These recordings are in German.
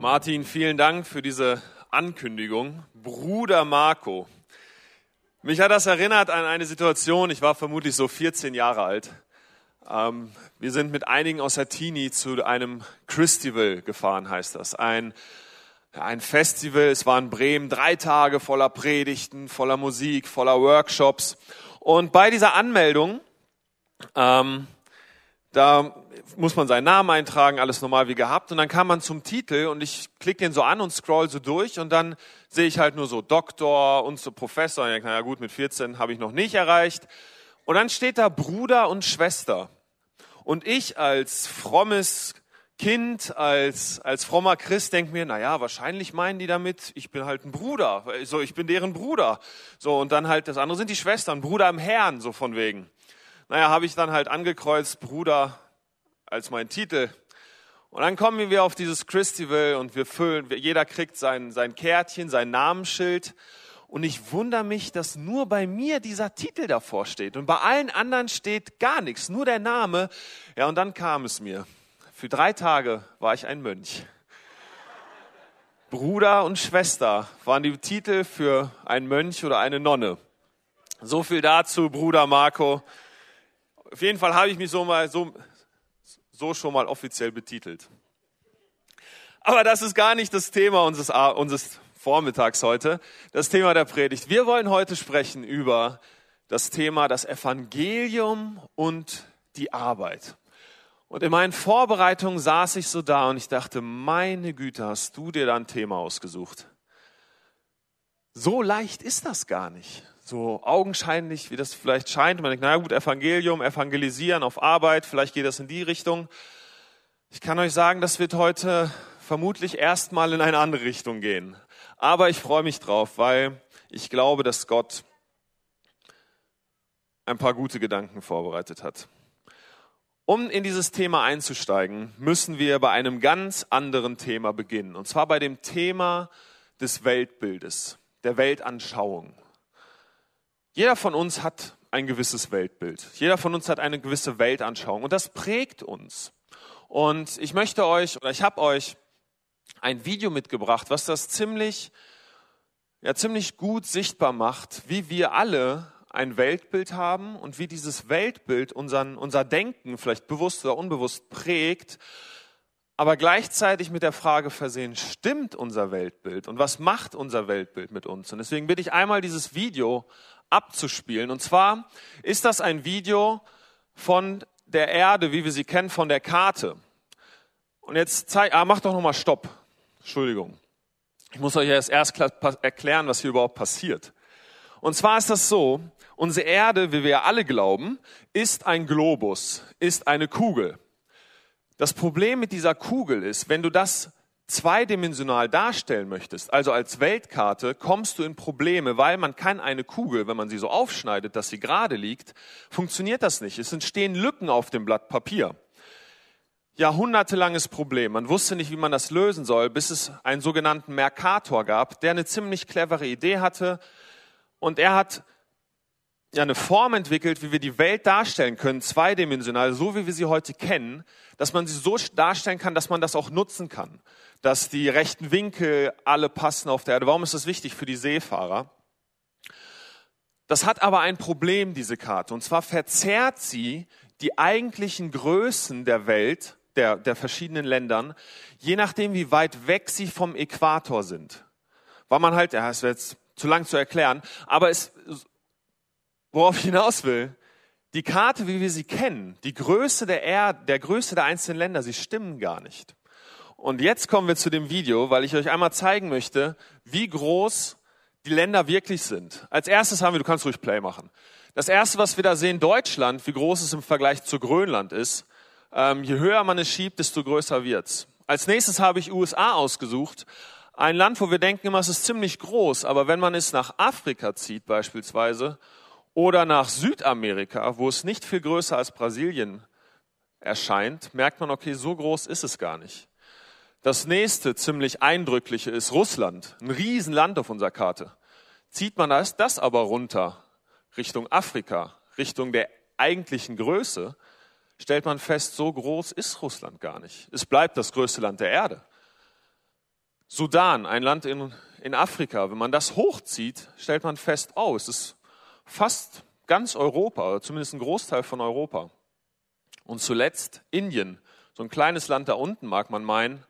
Martin, vielen Dank für diese Ankündigung. Bruder Marco. Mich hat das erinnert an eine Situation, ich war vermutlich so 14 Jahre alt. Ähm, wir sind mit einigen aus Teenie zu einem Christival gefahren, heißt das. Ein, ein Festival, es war in Bremen, drei Tage voller Predigten, voller Musik, voller Workshops. Und bei dieser Anmeldung, ähm, da muss man seinen Namen eintragen, alles normal wie gehabt. Und dann kam man zum Titel und ich klicke den so an und scroll so durch und dann sehe ich halt nur so Doktor und so Professor. Und ich denke, naja gut, mit 14 habe ich noch nicht erreicht. Und dann steht da Bruder und Schwester. Und ich als frommes Kind, als, als frommer Christ denke mir, naja, wahrscheinlich meinen die damit, ich bin halt ein Bruder. So, ich bin deren Bruder. So, und dann halt, das andere sind die Schwestern, Bruder im Herrn, so von wegen. Naja, habe ich dann halt angekreuzt, Bruder als mein Titel. Und dann kommen wir auf dieses Christival und wir füllen, jeder kriegt sein, sein Kärtchen, sein Namensschild. Und ich wundere mich, dass nur bei mir dieser Titel davor steht. Und bei allen anderen steht gar nichts, nur der Name. Ja, und dann kam es mir. Für drei Tage war ich ein Mönch. Bruder und Schwester waren die Titel für einen Mönch oder eine Nonne. So viel dazu, Bruder Marco. Auf jeden Fall habe ich mich so mal so, so schon mal offiziell betitelt. Aber das ist gar nicht das Thema unseres, unseres Vormittags heute, das Thema der Predigt. Wir wollen heute sprechen über das Thema das Evangelium und die Arbeit. Und in meinen Vorbereitungen saß ich so da und ich dachte, meine Güte, hast du dir da ein Thema ausgesucht? So leicht ist das gar nicht. So augenscheinlich, wie das vielleicht scheint. Man denkt, na gut, Evangelium, Evangelisieren auf Arbeit, vielleicht geht das in die Richtung. Ich kann euch sagen, das wird heute vermutlich erstmal in eine andere Richtung gehen. Aber ich freue mich drauf, weil ich glaube, dass Gott ein paar gute Gedanken vorbereitet hat. Um in dieses Thema einzusteigen, müssen wir bei einem ganz anderen Thema beginnen. Und zwar bei dem Thema des Weltbildes, der Weltanschauung. Jeder von uns hat ein gewisses Weltbild. Jeder von uns hat eine gewisse Weltanschauung und das prägt uns. Und ich möchte euch oder ich habe euch ein Video mitgebracht, was das ziemlich ja ziemlich gut sichtbar macht, wie wir alle ein Weltbild haben und wie dieses Weltbild unseren, unser Denken vielleicht bewusst oder unbewusst prägt, aber gleichzeitig mit der Frage versehen, stimmt unser Weltbild und was macht unser Weltbild mit uns? Und deswegen bitte ich einmal dieses Video abzuspielen. Und zwar ist das ein Video von der Erde, wie wir sie kennen, von der Karte. Und jetzt zeig, ah, mach doch nochmal Stopp. Entschuldigung. Ich muss euch erst erst erklären, was hier überhaupt passiert. Und zwar ist das so, unsere Erde, wie wir alle glauben, ist ein Globus, ist eine Kugel. Das Problem mit dieser Kugel ist, wenn du das zweidimensional darstellen möchtest, also als Weltkarte, kommst du in Probleme, weil man kann eine Kugel, wenn man sie so aufschneidet, dass sie gerade liegt, funktioniert das nicht. Es entstehen Lücken auf dem Blatt Papier. Jahrhundertelanges Problem. Man wusste nicht, wie man das lösen soll, bis es einen sogenannten Mercator gab, der eine ziemlich clevere Idee hatte. Und er hat ja eine Form entwickelt, wie wir die Welt darstellen können, zweidimensional, so wie wir sie heute kennen, dass man sie so darstellen kann, dass man das auch nutzen kann dass die rechten Winkel alle passen auf der Erde. Warum ist das wichtig für die Seefahrer? Das hat aber ein Problem, diese Karte. Und zwar verzerrt sie die eigentlichen Größen der Welt, der, der verschiedenen Ländern, je nachdem, wie weit weg sie vom Äquator sind. Weil man halt, ja, es wäre jetzt zu lang zu erklären, aber es, worauf ich hinaus will, die Karte, wie wir sie kennen, die Größe der Erde, der Größe der einzelnen Länder, sie stimmen gar nicht. Und jetzt kommen wir zu dem Video, weil ich euch einmal zeigen möchte, wie groß die Länder wirklich sind. Als erstes haben wir, du kannst ruhig Play machen. Das erste, was wir da sehen, Deutschland, wie groß es im Vergleich zu Grönland ist. Ähm, je höher man es schiebt, desto größer wird's. Als nächstes habe ich USA ausgesucht. Ein Land, wo wir denken immer, es ist ziemlich groß, aber wenn man es nach Afrika zieht beispielsweise oder nach Südamerika, wo es nicht viel größer als Brasilien erscheint, merkt man, okay, so groß ist es gar nicht. Das nächste ziemlich eindrückliche ist Russland, ein Riesenland auf unserer Karte. Zieht man das, das aber runter Richtung Afrika, Richtung der eigentlichen Größe, stellt man fest, so groß ist Russland gar nicht. Es bleibt das größte Land der Erde. Sudan, ein Land in, in Afrika, wenn man das hochzieht, stellt man fest, oh, es ist fast ganz Europa, oder zumindest ein Großteil von Europa. Und zuletzt Indien, so ein kleines Land da unten, mag man meinen,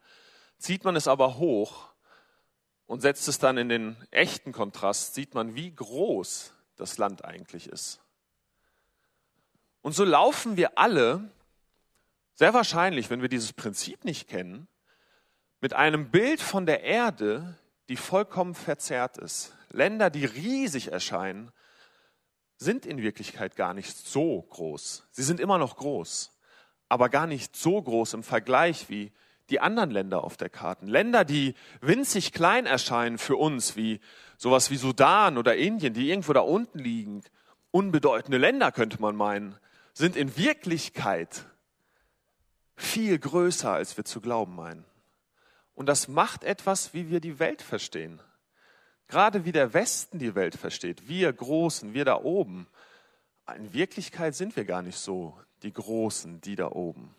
zieht man es aber hoch und setzt es dann in den echten Kontrast, sieht man, wie groß das Land eigentlich ist. Und so laufen wir alle, sehr wahrscheinlich, wenn wir dieses Prinzip nicht kennen, mit einem Bild von der Erde, die vollkommen verzerrt ist. Länder, die riesig erscheinen, sind in Wirklichkeit gar nicht so groß. Sie sind immer noch groß, aber gar nicht so groß im Vergleich wie die anderen Länder auf der Karte. Länder, die winzig klein erscheinen für uns, wie sowas wie Sudan oder Indien, die irgendwo da unten liegen, unbedeutende Länder könnte man meinen, sind in Wirklichkeit viel größer, als wir zu glauben meinen. Und das macht etwas, wie wir die Welt verstehen. Gerade wie der Westen die Welt versteht. Wir Großen, wir da oben. In Wirklichkeit sind wir gar nicht so die Großen, die da oben.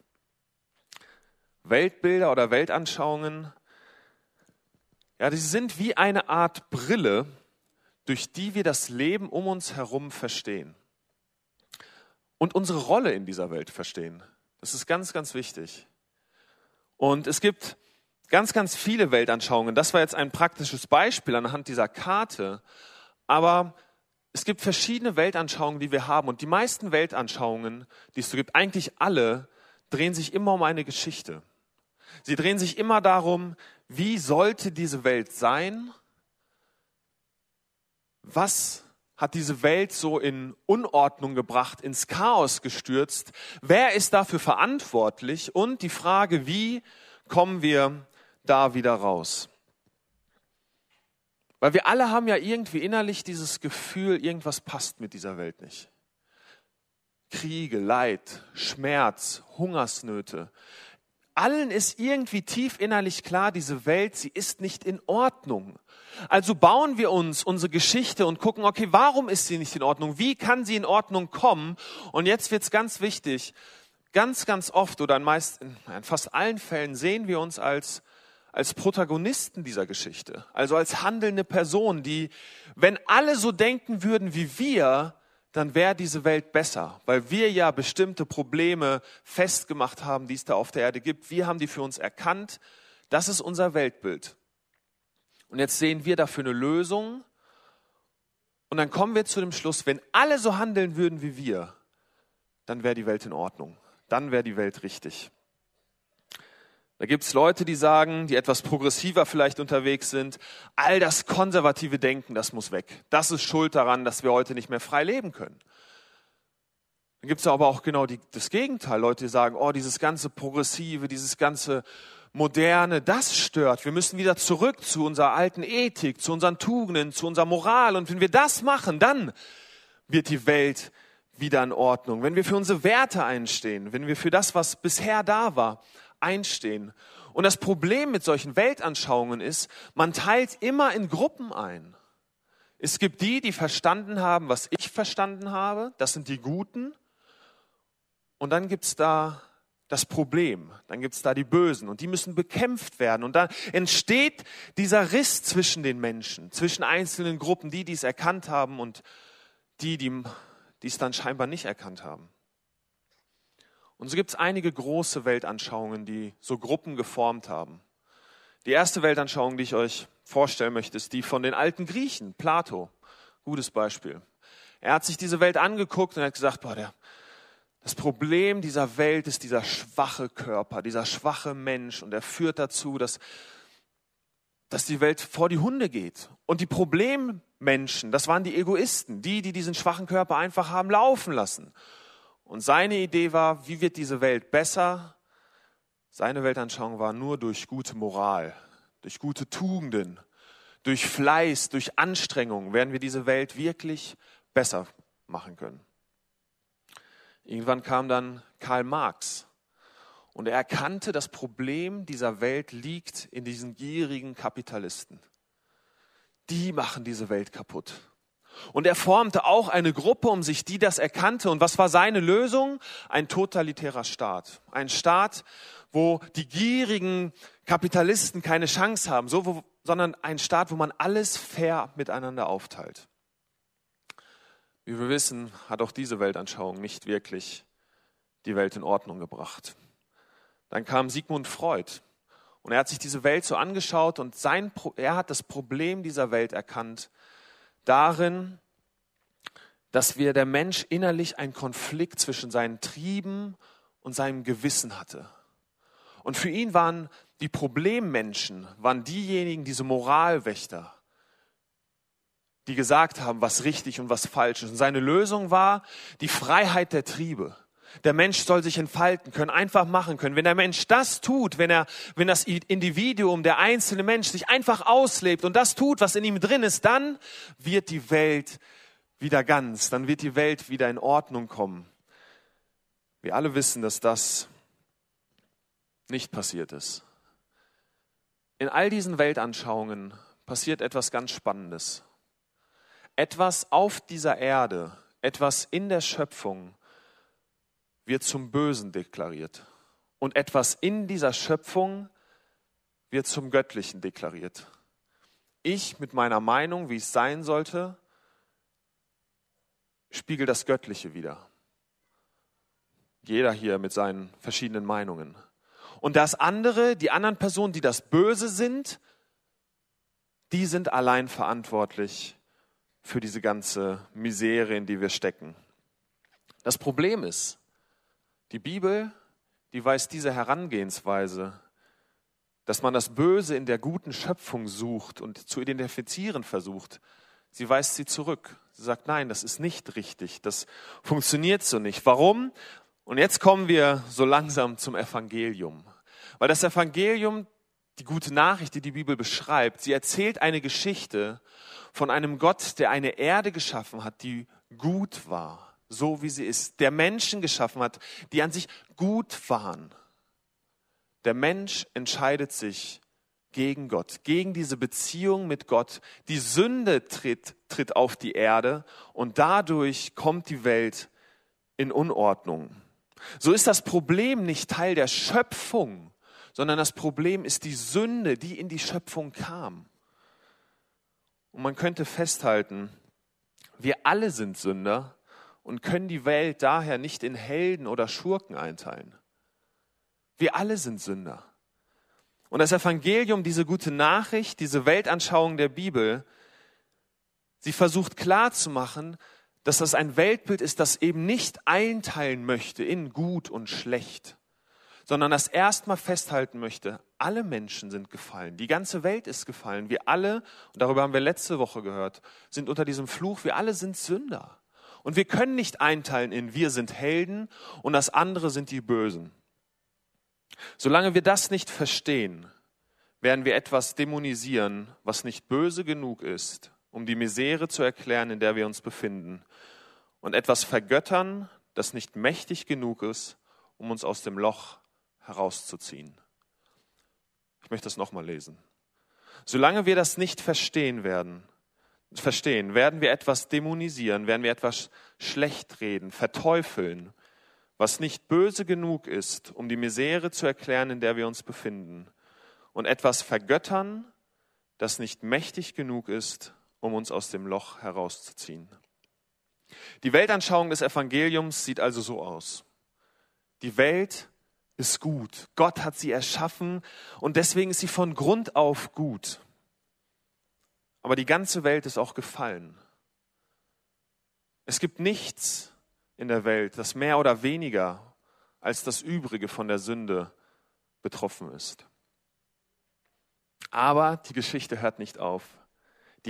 Weltbilder oder Weltanschauungen, ja, die sind wie eine Art Brille, durch die wir das Leben um uns herum verstehen. Und unsere Rolle in dieser Welt verstehen. Das ist ganz, ganz wichtig. Und es gibt ganz, ganz viele Weltanschauungen. Das war jetzt ein praktisches Beispiel anhand dieser Karte. Aber es gibt verschiedene Weltanschauungen, die wir haben. Und die meisten Weltanschauungen, die es so gibt, eigentlich alle, drehen sich immer um eine Geschichte. Sie drehen sich immer darum, wie sollte diese Welt sein? Was hat diese Welt so in Unordnung gebracht, ins Chaos gestürzt? Wer ist dafür verantwortlich? Und die Frage, wie kommen wir da wieder raus. Weil wir alle haben ja irgendwie innerlich dieses Gefühl, irgendwas passt mit dieser Welt nicht. Kriege, Leid, Schmerz, Hungersnöte. Allen ist irgendwie tief innerlich klar, diese Welt, sie ist nicht in Ordnung. Also bauen wir uns unsere Geschichte und gucken, okay, warum ist sie nicht in Ordnung? Wie kann sie in Ordnung kommen? Und jetzt wird's ganz wichtig. Ganz, ganz oft oder in, meist, in fast allen Fällen sehen wir uns als als Protagonisten dieser Geschichte, also als handelnde Person, die, wenn alle so denken würden wie wir, dann wäre diese Welt besser, weil wir ja bestimmte Probleme festgemacht haben, die es da auf der Erde gibt. Wir haben die für uns erkannt. Das ist unser Weltbild. Und jetzt sehen wir dafür eine Lösung. Und dann kommen wir zu dem Schluss, wenn alle so handeln würden wie wir, dann wäre die Welt in Ordnung. Dann wäre die Welt richtig. Da gibt's Leute, die sagen, die etwas progressiver vielleicht unterwegs sind, all das konservative Denken, das muss weg. Das ist schuld daran, dass wir heute nicht mehr frei leben können. Dann gibt's aber auch genau die, das Gegenteil. Leute, die sagen, oh, dieses ganze Progressive, dieses ganze Moderne, das stört. Wir müssen wieder zurück zu unserer alten Ethik, zu unseren Tugenden, zu unserer Moral. Und wenn wir das machen, dann wird die Welt wieder in Ordnung. Wenn wir für unsere Werte einstehen, wenn wir für das, was bisher da war, einstehen. Und das Problem mit solchen Weltanschauungen ist, man teilt immer in Gruppen ein. Es gibt die, die verstanden haben, was ich verstanden habe, das sind die Guten. Und dann gibt's da das Problem, dann gibt's da die Bösen und die müssen bekämpft werden. Und da entsteht dieser Riss zwischen den Menschen, zwischen einzelnen Gruppen, die, die es erkannt haben und die, die es dann scheinbar nicht erkannt haben. Und so gibt es einige große Weltanschauungen, die so Gruppen geformt haben. Die erste Weltanschauung, die ich euch vorstellen möchte, ist die von den alten Griechen, Plato. Gutes Beispiel. Er hat sich diese Welt angeguckt und hat gesagt, boah, der, das Problem dieser Welt ist dieser schwache Körper, dieser schwache Mensch und er führt dazu, dass, dass die Welt vor die Hunde geht. Und die Problemmenschen, das waren die Egoisten, die, die diesen schwachen Körper einfach haben laufen lassen. Und seine Idee war, wie wird diese Welt besser? Seine Weltanschauung war nur durch gute Moral, durch gute Tugenden, durch Fleiß, durch Anstrengung werden wir diese Welt wirklich besser machen können. Irgendwann kam dann Karl Marx und er erkannte, das Problem dieser Welt liegt in diesen gierigen Kapitalisten. Die machen diese Welt kaputt. Und er formte auch eine Gruppe um sich, die das erkannte. Und was war seine Lösung? Ein totalitärer Staat. Ein Staat, wo die gierigen Kapitalisten keine Chance haben, so, wo, sondern ein Staat, wo man alles fair miteinander aufteilt. Wie wir wissen, hat auch diese Weltanschauung nicht wirklich die Welt in Ordnung gebracht. Dann kam Sigmund Freud und er hat sich diese Welt so angeschaut und sein, er hat das Problem dieser Welt erkannt darin, dass wir der Mensch innerlich einen Konflikt zwischen seinen Trieben und seinem Gewissen hatte. Und für ihn waren die Problemmenschen, waren diejenigen, diese Moralwächter, die gesagt haben, was richtig und was falsch ist. Und seine Lösung war die Freiheit der Triebe. Der Mensch soll sich entfalten können, einfach machen können. Wenn der Mensch das tut, wenn er, wenn das Individuum, der einzelne Mensch sich einfach auslebt und das tut, was in ihm drin ist, dann wird die Welt wieder ganz, dann wird die Welt wieder in Ordnung kommen. Wir alle wissen, dass das nicht passiert ist. In all diesen Weltanschauungen passiert etwas ganz Spannendes. Etwas auf dieser Erde, etwas in der Schöpfung wird zum Bösen deklariert. Und etwas in dieser Schöpfung wird zum Göttlichen deklariert. Ich mit meiner Meinung, wie es sein sollte, spiegel das Göttliche wider. Jeder hier mit seinen verschiedenen Meinungen. Und das andere, die anderen Personen, die das Böse sind, die sind allein verantwortlich für diese ganze Misere, in die wir stecken. Das Problem ist, die Bibel, die weist diese Herangehensweise, dass man das Böse in der guten Schöpfung sucht und zu identifizieren versucht, sie weist sie zurück. Sie sagt, nein, das ist nicht richtig, das funktioniert so nicht. Warum? Und jetzt kommen wir so langsam zum Evangelium. Weil das Evangelium, die gute Nachricht, die die Bibel beschreibt, sie erzählt eine Geschichte von einem Gott, der eine Erde geschaffen hat, die gut war so wie sie ist, der Menschen geschaffen hat, die an sich gut waren. Der Mensch entscheidet sich gegen Gott, gegen diese Beziehung mit Gott. Die Sünde tritt, tritt auf die Erde und dadurch kommt die Welt in Unordnung. So ist das Problem nicht Teil der Schöpfung, sondern das Problem ist die Sünde, die in die Schöpfung kam. Und man könnte festhalten, wir alle sind Sünder und können die Welt daher nicht in Helden oder Schurken einteilen. Wir alle sind Sünder. Und das Evangelium, diese gute Nachricht, diese Weltanschauung der Bibel, sie versucht klarzumachen, dass das ein Weltbild ist, das eben nicht einteilen möchte in gut und schlecht, sondern das erstmal festhalten möchte, alle Menschen sind gefallen, die ganze Welt ist gefallen, wir alle, und darüber haben wir letzte Woche gehört, sind unter diesem Fluch, wir alle sind Sünder. Und wir können nicht einteilen in wir sind Helden und das andere sind die Bösen. Solange wir das nicht verstehen, werden wir etwas dämonisieren, was nicht böse genug ist, um die Misere zu erklären, in der wir uns befinden, und etwas vergöttern, das nicht mächtig genug ist, um uns aus dem Loch herauszuziehen. Ich möchte das nochmal lesen. Solange wir das nicht verstehen werden, verstehen, werden wir etwas dämonisieren, werden wir etwas schlecht reden, verteufeln, was nicht böse genug ist, um die Misere zu erklären, in der wir uns befinden, und etwas vergöttern, das nicht mächtig genug ist, um uns aus dem Loch herauszuziehen. Die Weltanschauung des Evangeliums sieht also so aus. Die Welt ist gut. Gott hat sie erschaffen und deswegen ist sie von Grund auf gut. Aber die ganze Welt ist auch gefallen. Es gibt nichts in der Welt, das mehr oder weniger als das Übrige von der Sünde betroffen ist. Aber die Geschichte hört nicht auf.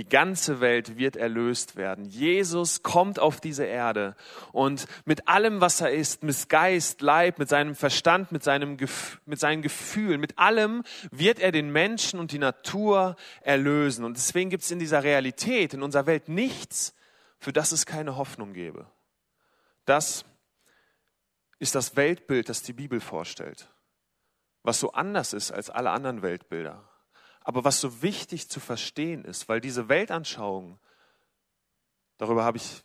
Die ganze Welt wird erlöst werden. Jesus kommt auf diese Erde und mit allem, was er ist, mit Geist, Leib, mit seinem Verstand, mit, seinem, mit seinen Gefühlen, mit allem wird er den Menschen und die Natur erlösen. Und deswegen gibt es in dieser Realität, in unserer Welt nichts, für das es keine Hoffnung gäbe. Das ist das Weltbild, das die Bibel vorstellt, was so anders ist als alle anderen Weltbilder. Aber was so wichtig zu verstehen ist, weil diese Weltanschauung, darüber habe ich,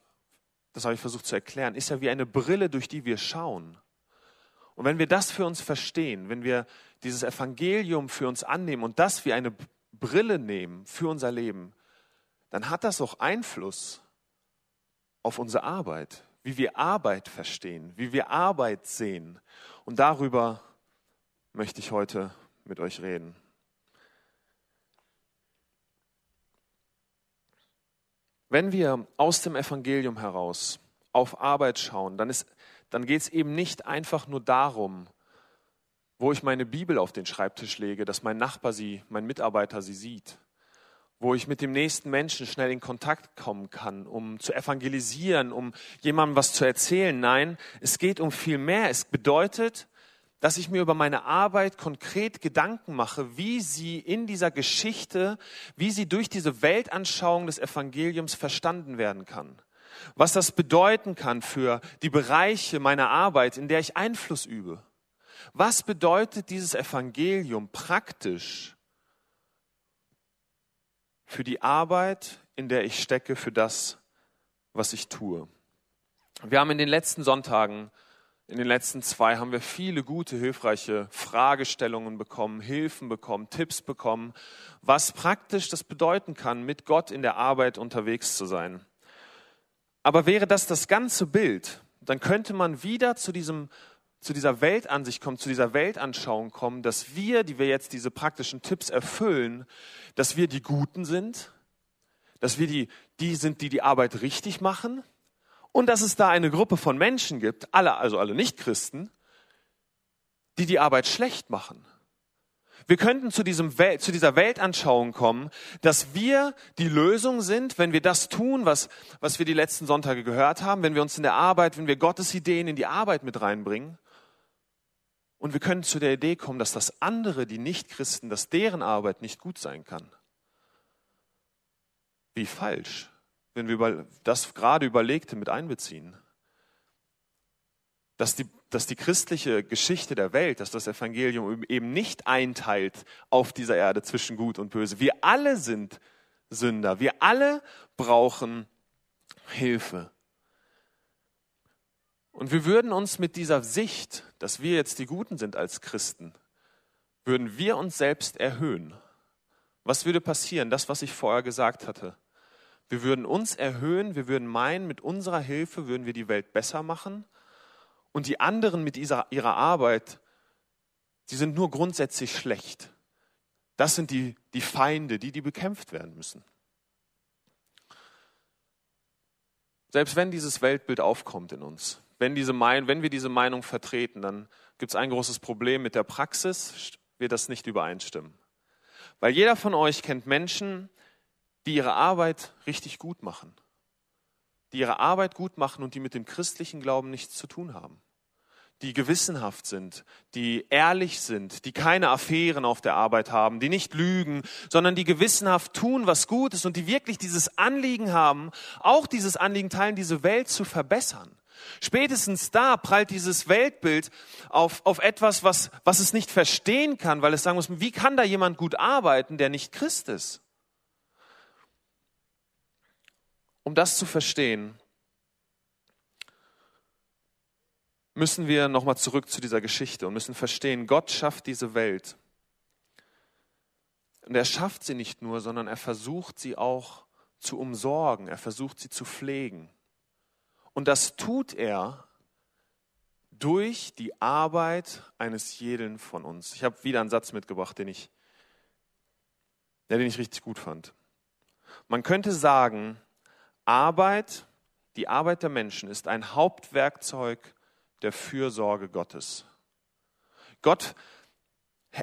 das habe ich versucht zu erklären, ist ja wie eine Brille, durch die wir schauen. Und wenn wir das für uns verstehen, wenn wir dieses Evangelium für uns annehmen und das wie eine Brille nehmen für unser Leben, dann hat das auch Einfluss auf unsere Arbeit, wie wir Arbeit verstehen, wie wir Arbeit sehen. Und darüber möchte ich heute mit euch reden. Wenn wir aus dem Evangelium heraus auf Arbeit schauen, dann, dann geht es eben nicht einfach nur darum, wo ich meine Bibel auf den Schreibtisch lege, dass mein Nachbar sie, mein Mitarbeiter sie sieht, wo ich mit dem nächsten Menschen schnell in Kontakt kommen kann, um zu evangelisieren, um jemandem was zu erzählen. Nein, es geht um viel mehr. Es bedeutet, dass ich mir über meine Arbeit konkret Gedanken mache, wie sie in dieser Geschichte, wie sie durch diese Weltanschauung des Evangeliums verstanden werden kann. Was das bedeuten kann für die Bereiche meiner Arbeit, in der ich Einfluss übe. Was bedeutet dieses Evangelium praktisch für die Arbeit, in der ich stecke, für das, was ich tue? Wir haben in den letzten Sonntagen in den letzten zwei haben wir viele gute, hilfreiche Fragestellungen bekommen, Hilfen bekommen, Tipps bekommen, was praktisch das bedeuten kann, mit Gott in der Arbeit unterwegs zu sein. Aber wäre das das ganze Bild, dann könnte man wieder zu diesem zu dieser Weltansicht kommen, zu dieser Weltanschauung kommen, dass wir, die wir jetzt diese praktischen Tipps erfüllen, dass wir die Guten sind, dass wir die, die sind, die die Arbeit richtig machen und dass es da eine Gruppe von Menschen gibt, alle, also alle Nichtchristen, die die Arbeit schlecht machen. Wir könnten zu, diesem Welt, zu dieser Weltanschauung kommen, dass wir die Lösung sind, wenn wir das tun, was, was wir die letzten Sonntage gehört haben, wenn wir uns in der Arbeit, wenn wir Gottes Ideen in die Arbeit mit reinbringen. Und wir können zu der Idee kommen, dass das andere, die Nichtchristen, dass deren Arbeit nicht gut sein kann. Wie falsch wenn wir das gerade Überlegte mit einbeziehen. Dass die, dass die christliche Geschichte der Welt, dass das Evangelium eben nicht einteilt auf dieser Erde zwischen Gut und Böse. Wir alle sind Sünder. Wir alle brauchen Hilfe. Und wir würden uns mit dieser Sicht, dass wir jetzt die Guten sind als Christen, würden wir uns selbst erhöhen. Was würde passieren? Das, was ich vorher gesagt hatte. Wir würden uns erhöhen, wir würden meinen, mit unserer Hilfe würden wir die Welt besser machen. Und die anderen mit ihrer, ihrer Arbeit, die sind nur grundsätzlich schlecht. Das sind die, die Feinde, die, die bekämpft werden müssen. Selbst wenn dieses Weltbild aufkommt in uns, wenn, diese Mein wenn wir diese Meinung vertreten, dann gibt es ein großes Problem mit der Praxis, wird das nicht übereinstimmen. Weil jeder von euch kennt Menschen, die ihre Arbeit richtig gut machen, die ihre Arbeit gut machen und die mit dem christlichen Glauben nichts zu tun haben, die gewissenhaft sind, die ehrlich sind, die keine Affären auf der Arbeit haben, die nicht lügen, sondern die gewissenhaft tun, was gut ist und die wirklich dieses Anliegen haben, auch dieses Anliegen teilen, diese Welt zu verbessern. Spätestens da prallt dieses Weltbild auf, auf etwas, was, was es nicht verstehen kann, weil es sagen muss, wie kann da jemand gut arbeiten, der nicht Christ ist? Um das zu verstehen, müssen wir nochmal zurück zu dieser Geschichte und müssen verstehen, Gott schafft diese Welt. Und er schafft sie nicht nur, sondern er versucht sie auch zu umsorgen, er versucht sie zu pflegen. Und das tut er durch die Arbeit eines jeden von uns. Ich habe wieder einen Satz mitgebracht, den ich, den ich richtig gut fand. Man könnte sagen, Arbeit, die Arbeit der Menschen ist ein Hauptwerkzeug der Fürsorge Gottes. Gott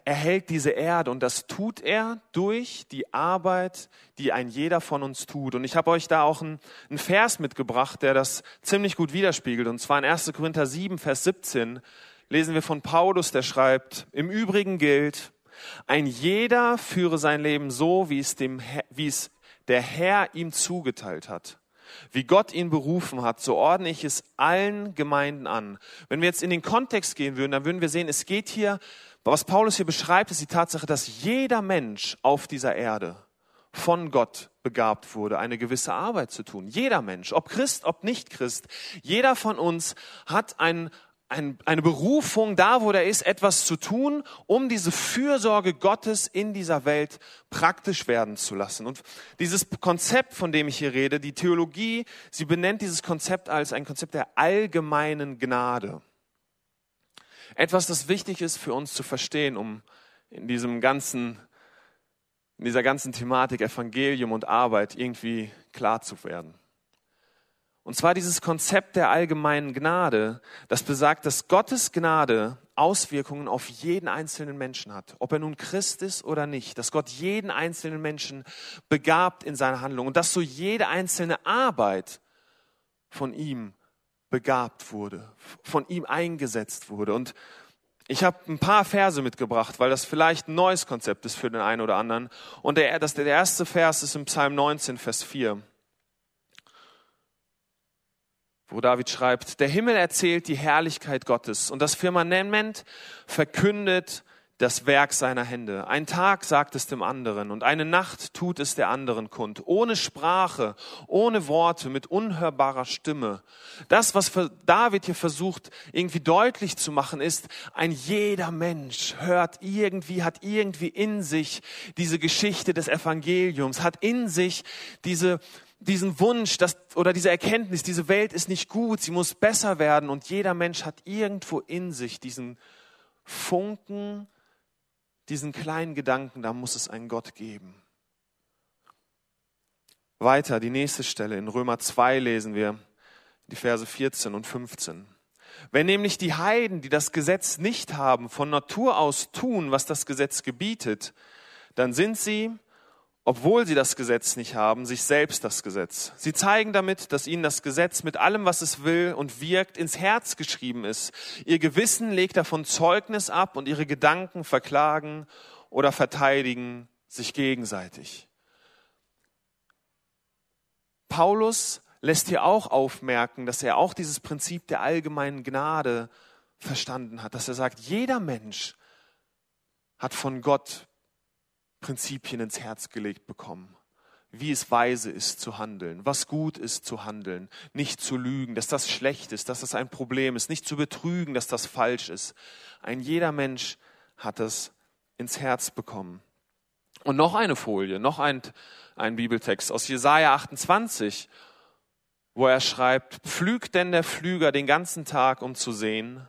erhält diese Erde und das tut er durch die Arbeit, die ein jeder von uns tut. Und ich habe euch da auch einen, einen Vers mitgebracht, der das ziemlich gut widerspiegelt. Und zwar in 1. Korinther 7, Vers 17 lesen wir von Paulus, der schreibt, im Übrigen gilt, ein jeder führe sein Leben so, wie es, dem, wie es der Herr ihm zugeteilt hat. Wie Gott ihn berufen hat, so ordne ich es allen Gemeinden an. Wenn wir jetzt in den Kontext gehen würden, dann würden wir sehen, es geht hier, was Paulus hier beschreibt, ist die Tatsache, dass jeder Mensch auf dieser Erde von Gott begabt wurde, eine gewisse Arbeit zu tun. Jeder Mensch, ob Christ, ob nicht Christ, jeder von uns hat ein, ein, eine Berufung, da wo er ist, etwas zu tun, um diese Fürsorge Gottes in dieser Welt praktisch werden zu lassen. Und dieses Konzept, von dem ich hier rede, die Theologie, sie benennt dieses Konzept als ein Konzept der allgemeinen Gnade. Etwas, das wichtig ist für uns zu verstehen, um in diesem ganzen, in dieser ganzen Thematik Evangelium und Arbeit irgendwie klar zu werden. Und zwar dieses Konzept der allgemeinen Gnade, das besagt, dass Gottes Gnade Auswirkungen auf jeden einzelnen Menschen hat, ob er nun Christ ist oder nicht, dass Gott jeden einzelnen Menschen begabt in seiner Handlung und dass so jede einzelne Arbeit von ihm begabt wurde, von ihm eingesetzt wurde. Und ich habe ein paar Verse mitgebracht, weil das vielleicht ein neues Konzept ist für den einen oder anderen. Und der, das, der erste Vers ist im Psalm 19, Vers 4. wo David schreibt, der Himmel erzählt die Herrlichkeit Gottes und das Firmament verkündet das Werk seiner Hände. Ein Tag sagt es dem anderen und eine Nacht tut es der anderen kund, ohne Sprache, ohne Worte, mit unhörbarer Stimme. Das, was David hier versucht irgendwie deutlich zu machen, ist, ein jeder Mensch hört irgendwie, hat irgendwie in sich diese Geschichte des Evangeliums, hat in sich diese diesen Wunsch dass, oder diese Erkenntnis, diese Welt ist nicht gut, sie muss besser werden und jeder Mensch hat irgendwo in sich diesen Funken, diesen kleinen Gedanken, da muss es einen Gott geben. Weiter, die nächste Stelle in Römer 2 lesen wir die Verse 14 und 15. Wenn nämlich die Heiden, die das Gesetz nicht haben, von Natur aus tun, was das Gesetz gebietet, dann sind sie obwohl sie das Gesetz nicht haben, sich selbst das Gesetz. Sie zeigen damit, dass ihnen das Gesetz mit allem, was es will und wirkt, ins Herz geschrieben ist. Ihr Gewissen legt davon Zeugnis ab und ihre Gedanken verklagen oder verteidigen sich gegenseitig. Paulus lässt hier auch aufmerken, dass er auch dieses Prinzip der allgemeinen Gnade verstanden hat, dass er sagt, jeder Mensch hat von Gott Prinzipien ins Herz gelegt bekommen. Wie es weise ist zu handeln, was gut ist zu handeln, nicht zu lügen, dass das schlecht ist, dass das ein Problem ist, nicht zu betrügen, dass das falsch ist. Ein jeder Mensch hat das ins Herz bekommen. Und noch eine Folie, noch ein, ein Bibeltext aus Jesaja 28, wo er schreibt, pflügt denn der Flüger den ganzen Tag, um zu sehen?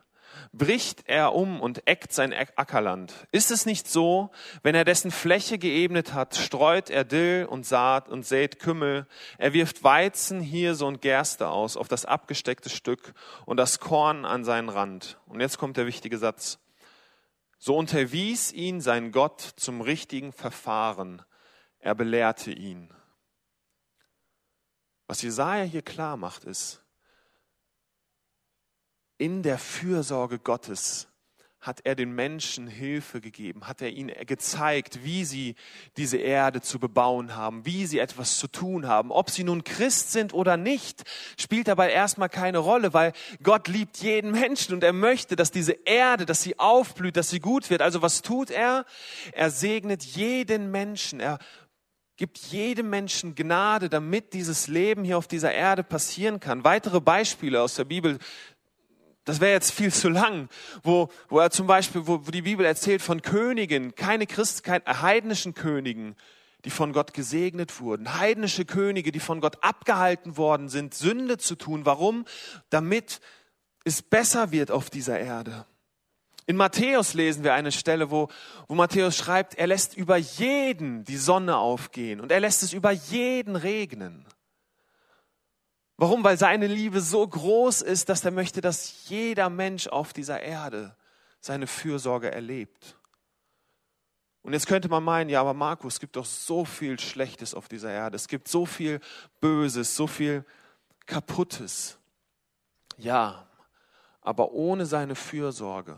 Bricht er um und eckt sein Ackerland. Ist es nicht so, wenn er dessen Fläche geebnet hat, streut er Dill und Saat und sät Kümmel, er wirft Weizen, Hirse und Gerste aus auf das abgesteckte Stück und das Korn an seinen Rand. Und jetzt kommt der wichtige Satz. So unterwies ihn sein Gott zum richtigen Verfahren. Er belehrte ihn. Was Jesaja hier klar macht, ist, in der Fürsorge Gottes hat er den Menschen Hilfe gegeben, hat er ihnen gezeigt, wie sie diese Erde zu bebauen haben, wie sie etwas zu tun haben. Ob sie nun Christ sind oder nicht, spielt dabei erstmal keine Rolle, weil Gott liebt jeden Menschen und er möchte, dass diese Erde, dass sie aufblüht, dass sie gut wird. Also was tut er? Er segnet jeden Menschen. Er gibt jedem Menschen Gnade, damit dieses Leben hier auf dieser Erde passieren kann. Weitere Beispiele aus der Bibel das wäre jetzt viel zu lang, wo, wo er zum Beispiel, wo, wo die Bibel erzählt von Königen, keine Christen, keine äh, heidnischen Königen, die von Gott gesegnet wurden, heidnische Könige, die von Gott abgehalten worden sind, Sünde zu tun. Warum? Damit es besser wird auf dieser Erde. In Matthäus lesen wir eine Stelle, wo, wo Matthäus schreibt, er lässt über jeden die Sonne aufgehen und er lässt es über jeden regnen. Warum? Weil seine Liebe so groß ist, dass er möchte, dass jeder Mensch auf dieser Erde seine Fürsorge erlebt. Und jetzt könnte man meinen, ja, aber Markus, es gibt doch so viel Schlechtes auf dieser Erde. Es gibt so viel Böses, so viel Kaputtes. Ja, aber ohne seine Fürsorge,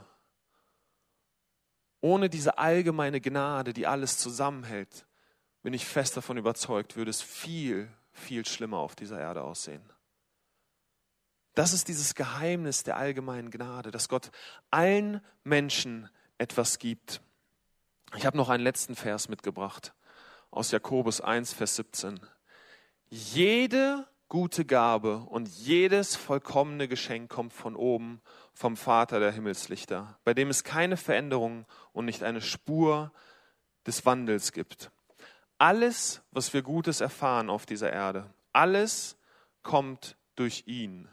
ohne diese allgemeine Gnade, die alles zusammenhält, bin ich fest davon überzeugt, würde es viel, viel schlimmer auf dieser Erde aussehen. Das ist dieses Geheimnis der allgemeinen Gnade, dass Gott allen Menschen etwas gibt. Ich habe noch einen letzten Vers mitgebracht aus Jakobus 1, Vers 17. Jede gute Gabe und jedes vollkommene Geschenk kommt von oben, vom Vater der Himmelslichter, bei dem es keine Veränderung und nicht eine Spur des Wandels gibt. Alles, was wir Gutes erfahren auf dieser Erde, alles kommt durch ihn.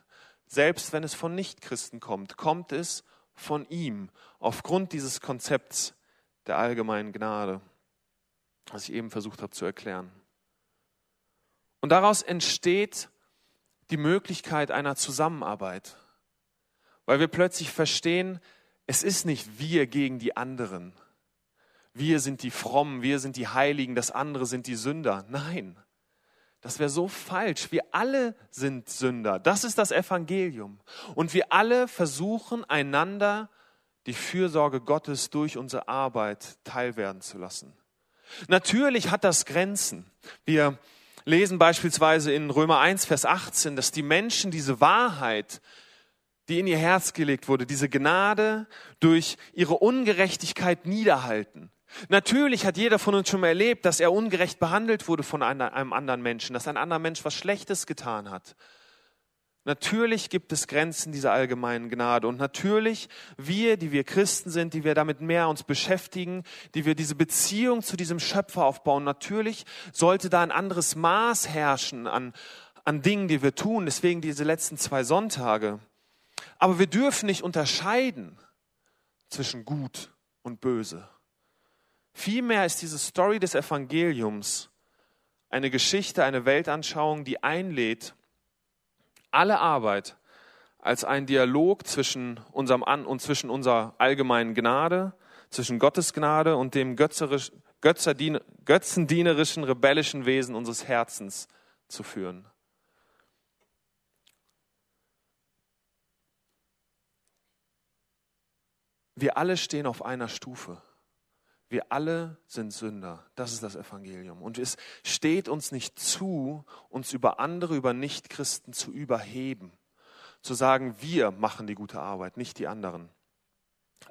Selbst wenn es von Nichtchristen kommt, kommt es von ihm aufgrund dieses Konzepts der allgemeinen Gnade, was ich eben versucht habe zu erklären. Und daraus entsteht die Möglichkeit einer Zusammenarbeit, weil wir plötzlich verstehen, es ist nicht wir gegen die anderen. Wir sind die Frommen, wir sind die Heiligen, das andere sind die Sünder. Nein, das wäre so falsch. Wir alle sind Sünder. Das ist das Evangelium. Und wir alle versuchen einander die Fürsorge Gottes durch unsere Arbeit teilwerden zu lassen. Natürlich hat das Grenzen. Wir lesen beispielsweise in Römer 1, Vers 18, dass die Menschen diese Wahrheit, die in ihr Herz gelegt wurde, diese Gnade durch ihre Ungerechtigkeit niederhalten. Natürlich hat jeder von uns schon mal erlebt, dass er ungerecht behandelt wurde von einem anderen Menschen, dass ein anderer Mensch was Schlechtes getan hat. Natürlich gibt es Grenzen dieser allgemeinen Gnade und natürlich wir, die wir Christen sind, die wir damit mehr uns beschäftigen, die wir diese Beziehung zu diesem Schöpfer aufbauen, natürlich sollte da ein anderes Maß herrschen an, an Dingen, die wir tun. Deswegen diese letzten zwei Sonntage. Aber wir dürfen nicht unterscheiden zwischen gut und böse. Vielmehr ist diese Story des Evangeliums eine Geschichte, eine Weltanschauung, die einlädt, alle Arbeit als ein Dialog zwischen unserem An und zwischen unserer allgemeinen Gnade, zwischen Gottes Gnade und dem götzendienerischen, rebellischen Wesen unseres Herzens zu führen. Wir alle stehen auf einer Stufe. Wir alle sind Sünder. Das ist das Evangelium. Und es steht uns nicht zu, uns über andere, über Nichtchristen zu überheben. Zu sagen, wir machen die gute Arbeit, nicht die anderen.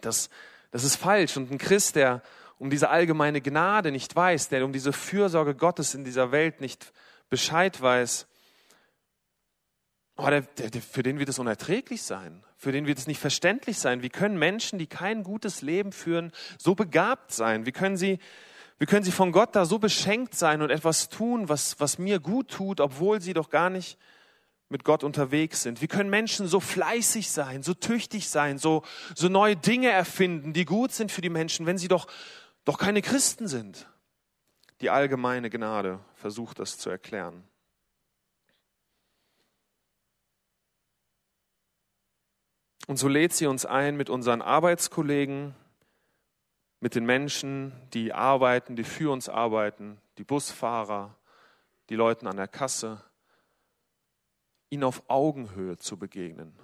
Das, das ist falsch. Und ein Christ, der um diese allgemeine Gnade nicht weiß, der um diese Fürsorge Gottes in dieser Welt nicht Bescheid weiß, oh, der, der, für den wird es unerträglich sein. Für den wird es nicht verständlich sein. Wie können Menschen, die kein gutes Leben führen, so begabt sein? Wie können sie, wie können sie von Gott da so beschenkt sein und etwas tun, was, was mir gut tut, obwohl sie doch gar nicht mit Gott unterwegs sind? Wie können Menschen so fleißig sein, so tüchtig sein, so, so neue Dinge erfinden, die gut sind für die Menschen, wenn sie doch, doch keine Christen sind? Die allgemeine Gnade versucht das zu erklären. Und so lädt sie uns ein, mit unseren Arbeitskollegen, mit den Menschen, die arbeiten, die für uns arbeiten, die Busfahrer, die Leute an der Kasse, ihnen auf Augenhöhe zu begegnen,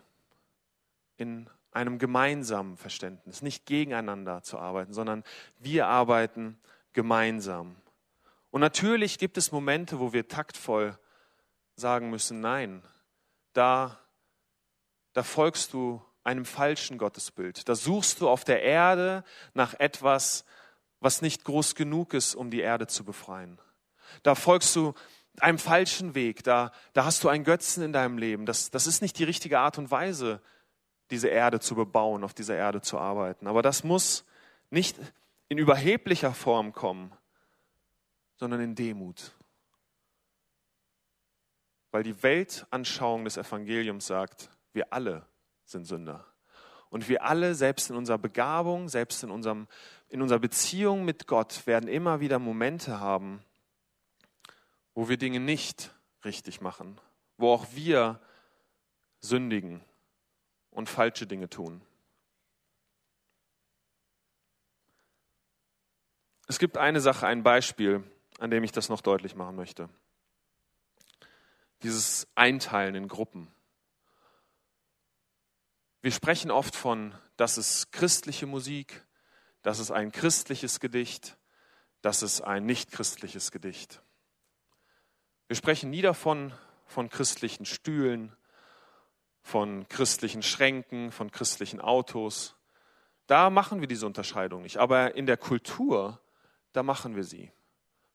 in einem gemeinsamen Verständnis, nicht gegeneinander zu arbeiten, sondern wir arbeiten gemeinsam. Und natürlich gibt es Momente, wo wir taktvoll sagen müssen, nein, da, da folgst du einem falschen Gottesbild. Da suchst du auf der Erde nach etwas, was nicht groß genug ist, um die Erde zu befreien. Da folgst du einem falschen Weg, da, da hast du einen Götzen in deinem Leben. Das, das ist nicht die richtige Art und Weise, diese Erde zu bebauen, auf dieser Erde zu arbeiten. Aber das muss nicht in überheblicher Form kommen, sondern in Demut. Weil die Weltanschauung des Evangeliums sagt, wir alle sind Sünder. Und wir alle, selbst in unserer Begabung, selbst in, unserem, in unserer Beziehung mit Gott, werden immer wieder Momente haben, wo wir Dinge nicht richtig machen, wo auch wir sündigen und falsche Dinge tun. Es gibt eine Sache, ein Beispiel, an dem ich das noch deutlich machen möchte. Dieses Einteilen in Gruppen. Wir sprechen oft von, das ist christliche Musik, das ist ein christliches Gedicht, das ist ein nicht christliches Gedicht. Wir sprechen nie davon, von christlichen Stühlen, von christlichen Schränken, von christlichen Autos. Da machen wir diese Unterscheidung nicht. Aber in der Kultur, da machen wir sie.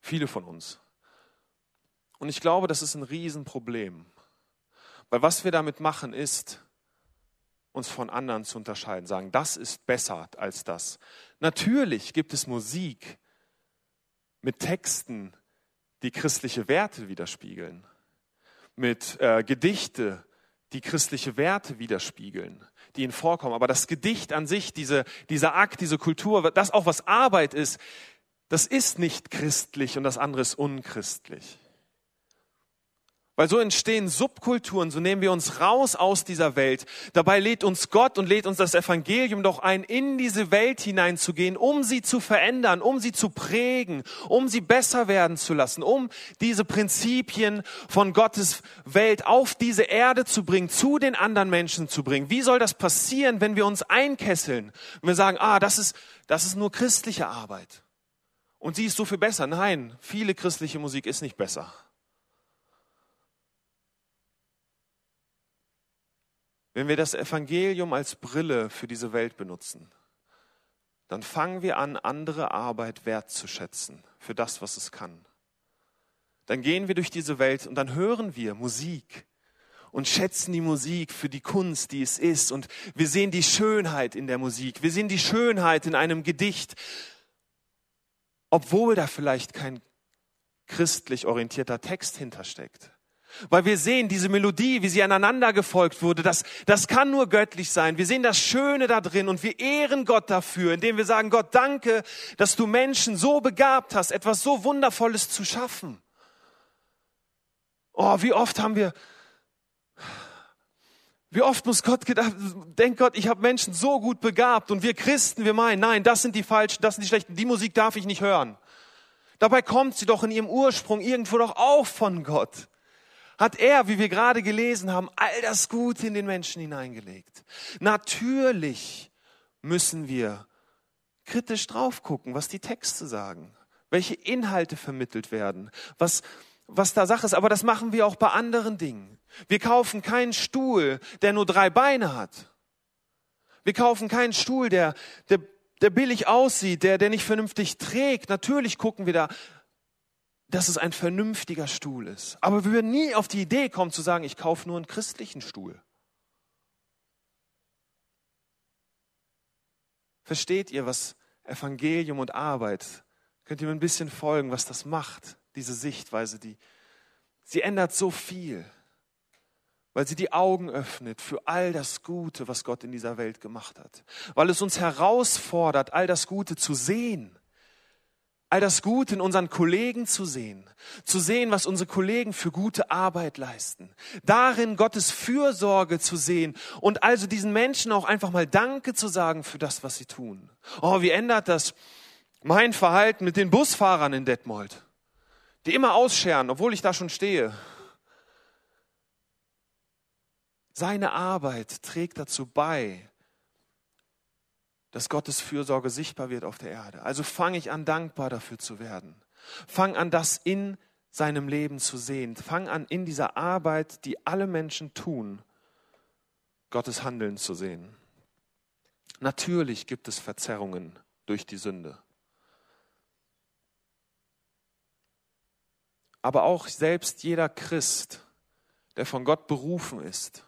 Viele von uns. Und ich glaube, das ist ein Riesenproblem. Weil was wir damit machen, ist, uns von anderen zu unterscheiden, sagen, das ist besser als das. Natürlich gibt es Musik mit Texten, die christliche Werte widerspiegeln, mit äh, Gedichte, die christliche Werte widerspiegeln, die ihnen vorkommen. Aber das Gedicht an sich, diese, dieser Akt, diese Kultur, das auch was Arbeit ist, das ist nicht christlich und das andere ist unchristlich. Weil so entstehen Subkulturen, so nehmen wir uns raus aus dieser Welt. Dabei lädt uns Gott und lädt uns das Evangelium doch ein, in diese Welt hineinzugehen, um sie zu verändern, um sie zu prägen, um sie besser werden zu lassen, um diese Prinzipien von Gottes Welt auf diese Erde zu bringen, zu den anderen Menschen zu bringen. Wie soll das passieren, wenn wir uns einkesseln? Wenn wir sagen, ah, das ist, das ist nur christliche Arbeit. Und sie ist so viel besser. Nein, viele christliche Musik ist nicht besser. Wenn wir das Evangelium als Brille für diese Welt benutzen, dann fangen wir an, andere Arbeit wertzuschätzen für das, was es kann. Dann gehen wir durch diese Welt und dann hören wir Musik und schätzen die Musik für die Kunst, die es ist. Und wir sehen die Schönheit in der Musik. Wir sehen die Schönheit in einem Gedicht, obwohl da vielleicht kein christlich orientierter Text hintersteckt. Weil wir sehen diese Melodie, wie sie aneinander gefolgt wurde, das, das kann nur göttlich sein. Wir sehen das Schöne da drin und wir ehren Gott dafür, indem wir sagen, Gott, danke, dass du Menschen so begabt hast, etwas so Wundervolles zu schaffen. Oh, wie oft haben wir, wie oft muss Gott gedacht, denkt Gott, ich habe Menschen so gut begabt und wir Christen, wir meinen, nein, das sind die falschen, das sind die schlechten, die Musik darf ich nicht hören. Dabei kommt sie doch in ihrem Ursprung irgendwo doch auch von Gott hat er, wie wir gerade gelesen haben, all das Gute in den Menschen hineingelegt. Natürlich müssen wir kritisch drauf gucken, was die Texte sagen, welche Inhalte vermittelt werden, was, was da Sache ist. Aber das machen wir auch bei anderen Dingen. Wir kaufen keinen Stuhl, der nur drei Beine hat. Wir kaufen keinen Stuhl, der, der, der billig aussieht, der, der nicht vernünftig trägt. Natürlich gucken wir da, dass es ein vernünftiger Stuhl ist. Aber wir würden nie auf die Idee kommen zu sagen, ich kaufe nur einen christlichen Stuhl. Versteht ihr, was Evangelium und Arbeit, könnt ihr mir ein bisschen folgen, was das macht, diese Sichtweise, die, sie ändert so viel, weil sie die Augen öffnet für all das Gute, was Gott in dieser Welt gemacht hat, weil es uns herausfordert, all das Gute zu sehen all das Gute in unseren Kollegen zu sehen, zu sehen, was unsere Kollegen für gute Arbeit leisten, darin Gottes Fürsorge zu sehen und also diesen Menschen auch einfach mal Danke zu sagen für das, was sie tun. Oh, wie ändert das mein Verhalten mit den Busfahrern in Detmold, die immer ausscheren, obwohl ich da schon stehe. Seine Arbeit trägt dazu bei, dass Gottes Fürsorge sichtbar wird auf der Erde. Also fange ich an, dankbar dafür zu werden. Fang an, das in seinem Leben zu sehen. Fang an, in dieser Arbeit, die alle Menschen tun, Gottes Handeln zu sehen. Natürlich gibt es Verzerrungen durch die Sünde. Aber auch selbst jeder Christ, der von Gott berufen ist,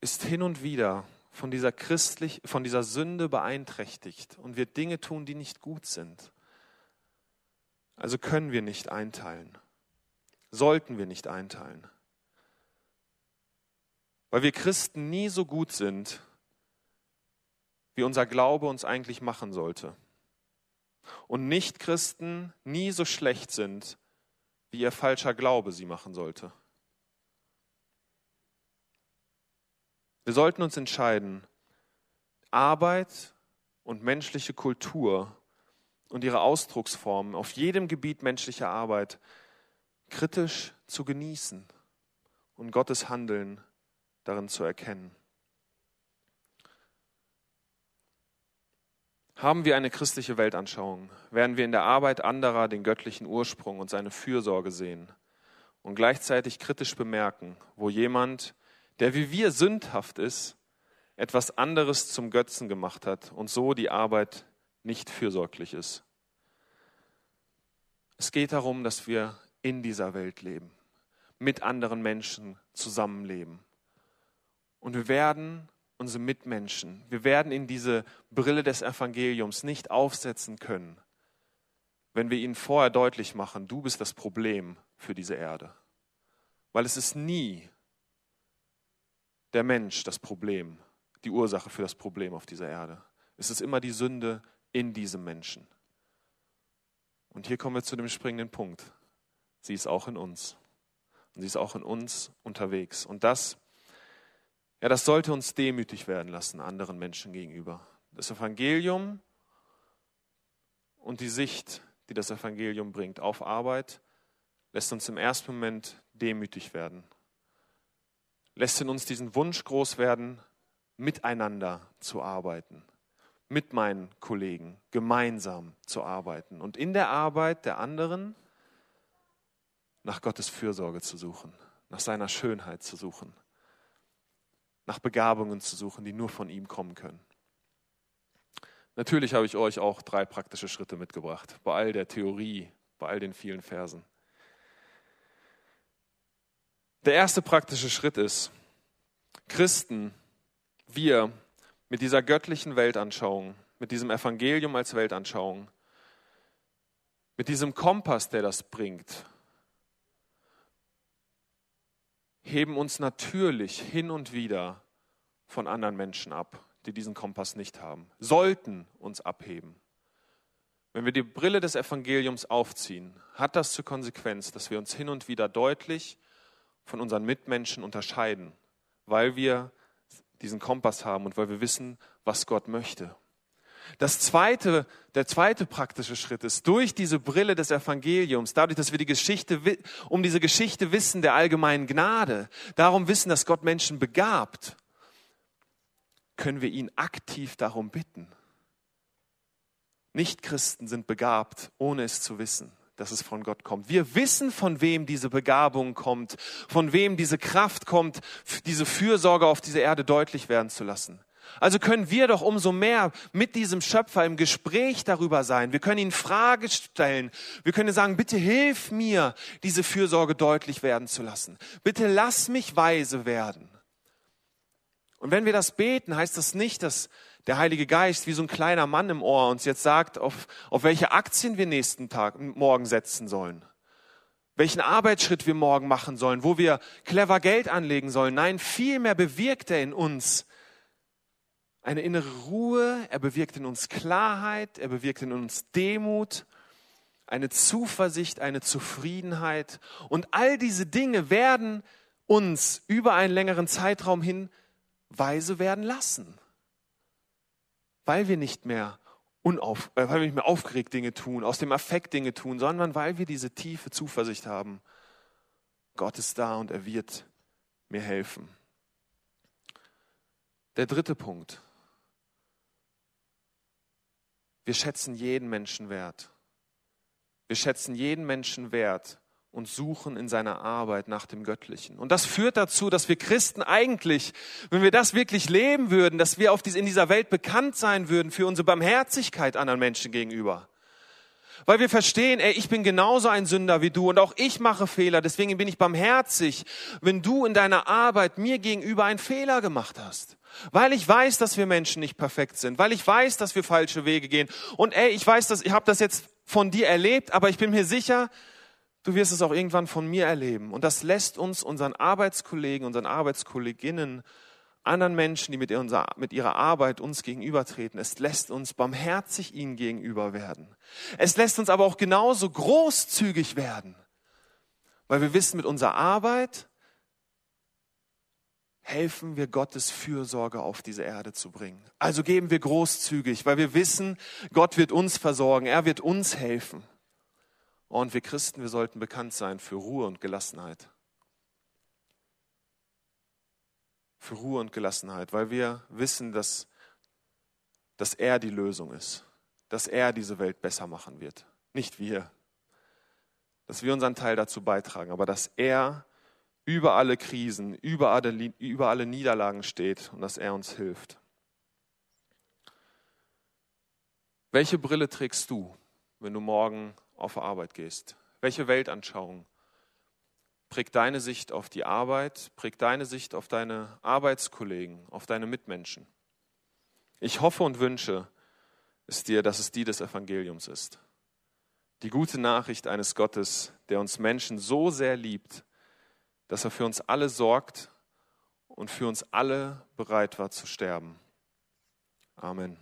ist hin und wieder von dieser christlich, von dieser Sünde beeinträchtigt und wird Dinge tun, die nicht gut sind. Also können wir nicht einteilen. Sollten wir nicht einteilen. Weil wir Christen nie so gut sind, wie unser Glaube uns eigentlich machen sollte. Und Nicht-Christen nie so schlecht sind, wie ihr falscher Glaube sie machen sollte. Wir sollten uns entscheiden, Arbeit und menschliche Kultur und ihre Ausdrucksformen auf jedem Gebiet menschlicher Arbeit kritisch zu genießen und Gottes Handeln darin zu erkennen. Haben wir eine christliche Weltanschauung, werden wir in der Arbeit anderer den göttlichen Ursprung und seine Fürsorge sehen und gleichzeitig kritisch bemerken, wo jemand der wie wir sündhaft ist, etwas anderes zum Götzen gemacht hat und so die Arbeit nicht fürsorglich ist. Es geht darum, dass wir in dieser Welt leben. mit anderen Menschen zusammenleben. Und wir werden unsere Mitmenschen, wir werden in diese Brille des Evangeliums nicht aufsetzen können, wenn wir ihnen vorher deutlich machen, du bist das Problem für diese Erde. Weil es ist nie der Mensch das Problem, die Ursache für das Problem auf dieser Erde. Es ist immer die Sünde in diesem Menschen. Und hier kommen wir zu dem springenden Punkt. Sie ist auch in uns. Und sie ist auch in uns unterwegs. Und das, ja, das sollte uns demütig werden lassen anderen Menschen gegenüber. Das Evangelium und die Sicht, die das Evangelium bringt auf Arbeit, lässt uns im ersten Moment demütig werden. Lässt in uns diesen Wunsch groß werden, miteinander zu arbeiten, mit meinen Kollegen gemeinsam zu arbeiten und in der Arbeit der anderen nach Gottes Fürsorge zu suchen, nach seiner Schönheit zu suchen, nach Begabungen zu suchen, die nur von ihm kommen können. Natürlich habe ich euch auch drei praktische Schritte mitgebracht, bei all der Theorie, bei all den vielen Versen. Der erste praktische Schritt ist, Christen, wir mit dieser göttlichen Weltanschauung, mit diesem Evangelium als Weltanschauung, mit diesem Kompass, der das bringt, heben uns natürlich hin und wieder von anderen Menschen ab die diesen Kompass nicht haben, sollten uns abheben. Wenn wir die Brille des Evangeliums aufziehen, hat das zur Konsequenz, dass wir uns hin und wieder deutlich von unseren Mitmenschen unterscheiden, weil wir diesen Kompass haben und weil wir wissen, was Gott möchte. Das zweite, der zweite praktische Schritt ist, durch diese Brille des Evangeliums, dadurch, dass wir die Geschichte, um diese Geschichte wissen der allgemeinen Gnade, darum wissen, dass Gott Menschen begabt, können wir ihn aktiv darum bitten. Nichtchristen sind begabt, ohne es zu wissen, dass es von Gott kommt. Wir wissen, von wem diese Begabung kommt, von wem diese Kraft kommt, diese Fürsorge auf dieser Erde deutlich werden zu lassen. Also können wir doch umso mehr mit diesem Schöpfer im Gespräch darüber sein. Wir können ihn Frage stellen. Wir können sagen, bitte hilf mir, diese Fürsorge deutlich werden zu lassen. Bitte lass mich weise werden. Und wenn wir das beten, heißt das nicht, dass der Heilige Geist wie so ein kleiner Mann im Ohr uns jetzt sagt, auf, auf welche Aktien wir nächsten Tag, morgen setzen sollen, welchen Arbeitsschritt wir morgen machen sollen, wo wir clever Geld anlegen sollen. Nein, vielmehr bewirkt er in uns eine innere Ruhe, er bewirkt in uns Klarheit, er bewirkt in uns Demut, eine Zuversicht, eine Zufriedenheit. Und all diese Dinge werden uns über einen längeren Zeitraum hin weise werden lassen. Weil wir nicht mehr unauf, äh, weil wir nicht mehr aufgeregt Dinge tun, aus dem Affekt Dinge tun, sondern weil wir diese tiefe Zuversicht haben. Gott ist da und er wird mir helfen. Der dritte Punkt. Wir schätzen jeden Menschen wert. Wir schätzen jeden Menschen wert, und suchen in seiner Arbeit nach dem Göttlichen. Und das führt dazu, dass wir Christen eigentlich, wenn wir das wirklich leben würden, dass wir auf dies, in dieser Welt bekannt sein würden für unsere Barmherzigkeit anderen Menschen gegenüber. Weil wir verstehen, ey, ich bin genauso ein Sünder wie du und auch ich mache Fehler, deswegen bin ich barmherzig, wenn du in deiner Arbeit mir gegenüber einen Fehler gemacht hast. Weil ich weiß, dass wir Menschen nicht perfekt sind, weil ich weiß, dass wir falsche Wege gehen. Und ey, ich weiß, dass ich habe das jetzt von dir erlebt, aber ich bin mir sicher, Du wirst es auch irgendwann von mir erleben. Und das lässt uns unseren Arbeitskollegen, unseren Arbeitskolleginnen, anderen Menschen, die mit, mit ihrer Arbeit uns gegenübertreten, es lässt uns barmherzig ihnen gegenüber werden. Es lässt uns aber auch genauso großzügig werden, weil wir wissen, mit unserer Arbeit helfen wir Gottes Fürsorge auf diese Erde zu bringen. Also geben wir großzügig, weil wir wissen, Gott wird uns versorgen, er wird uns helfen. Und wir Christen, wir sollten bekannt sein für Ruhe und Gelassenheit. Für Ruhe und Gelassenheit, weil wir wissen, dass, dass er die Lösung ist, dass er diese Welt besser machen wird. Nicht wir. Dass wir unseren Teil dazu beitragen, aber dass er über alle Krisen, über alle, über alle Niederlagen steht und dass er uns hilft. Welche Brille trägst du, wenn du morgen auf Arbeit gehst? Welche Weltanschauung prägt deine Sicht auf die Arbeit, prägt deine Sicht auf deine Arbeitskollegen, auf deine Mitmenschen. Ich hoffe und wünsche es dir, dass es die des Evangeliums ist. Die gute Nachricht eines Gottes, der uns Menschen so sehr liebt, dass er für uns alle sorgt und für uns alle bereit war zu sterben. Amen.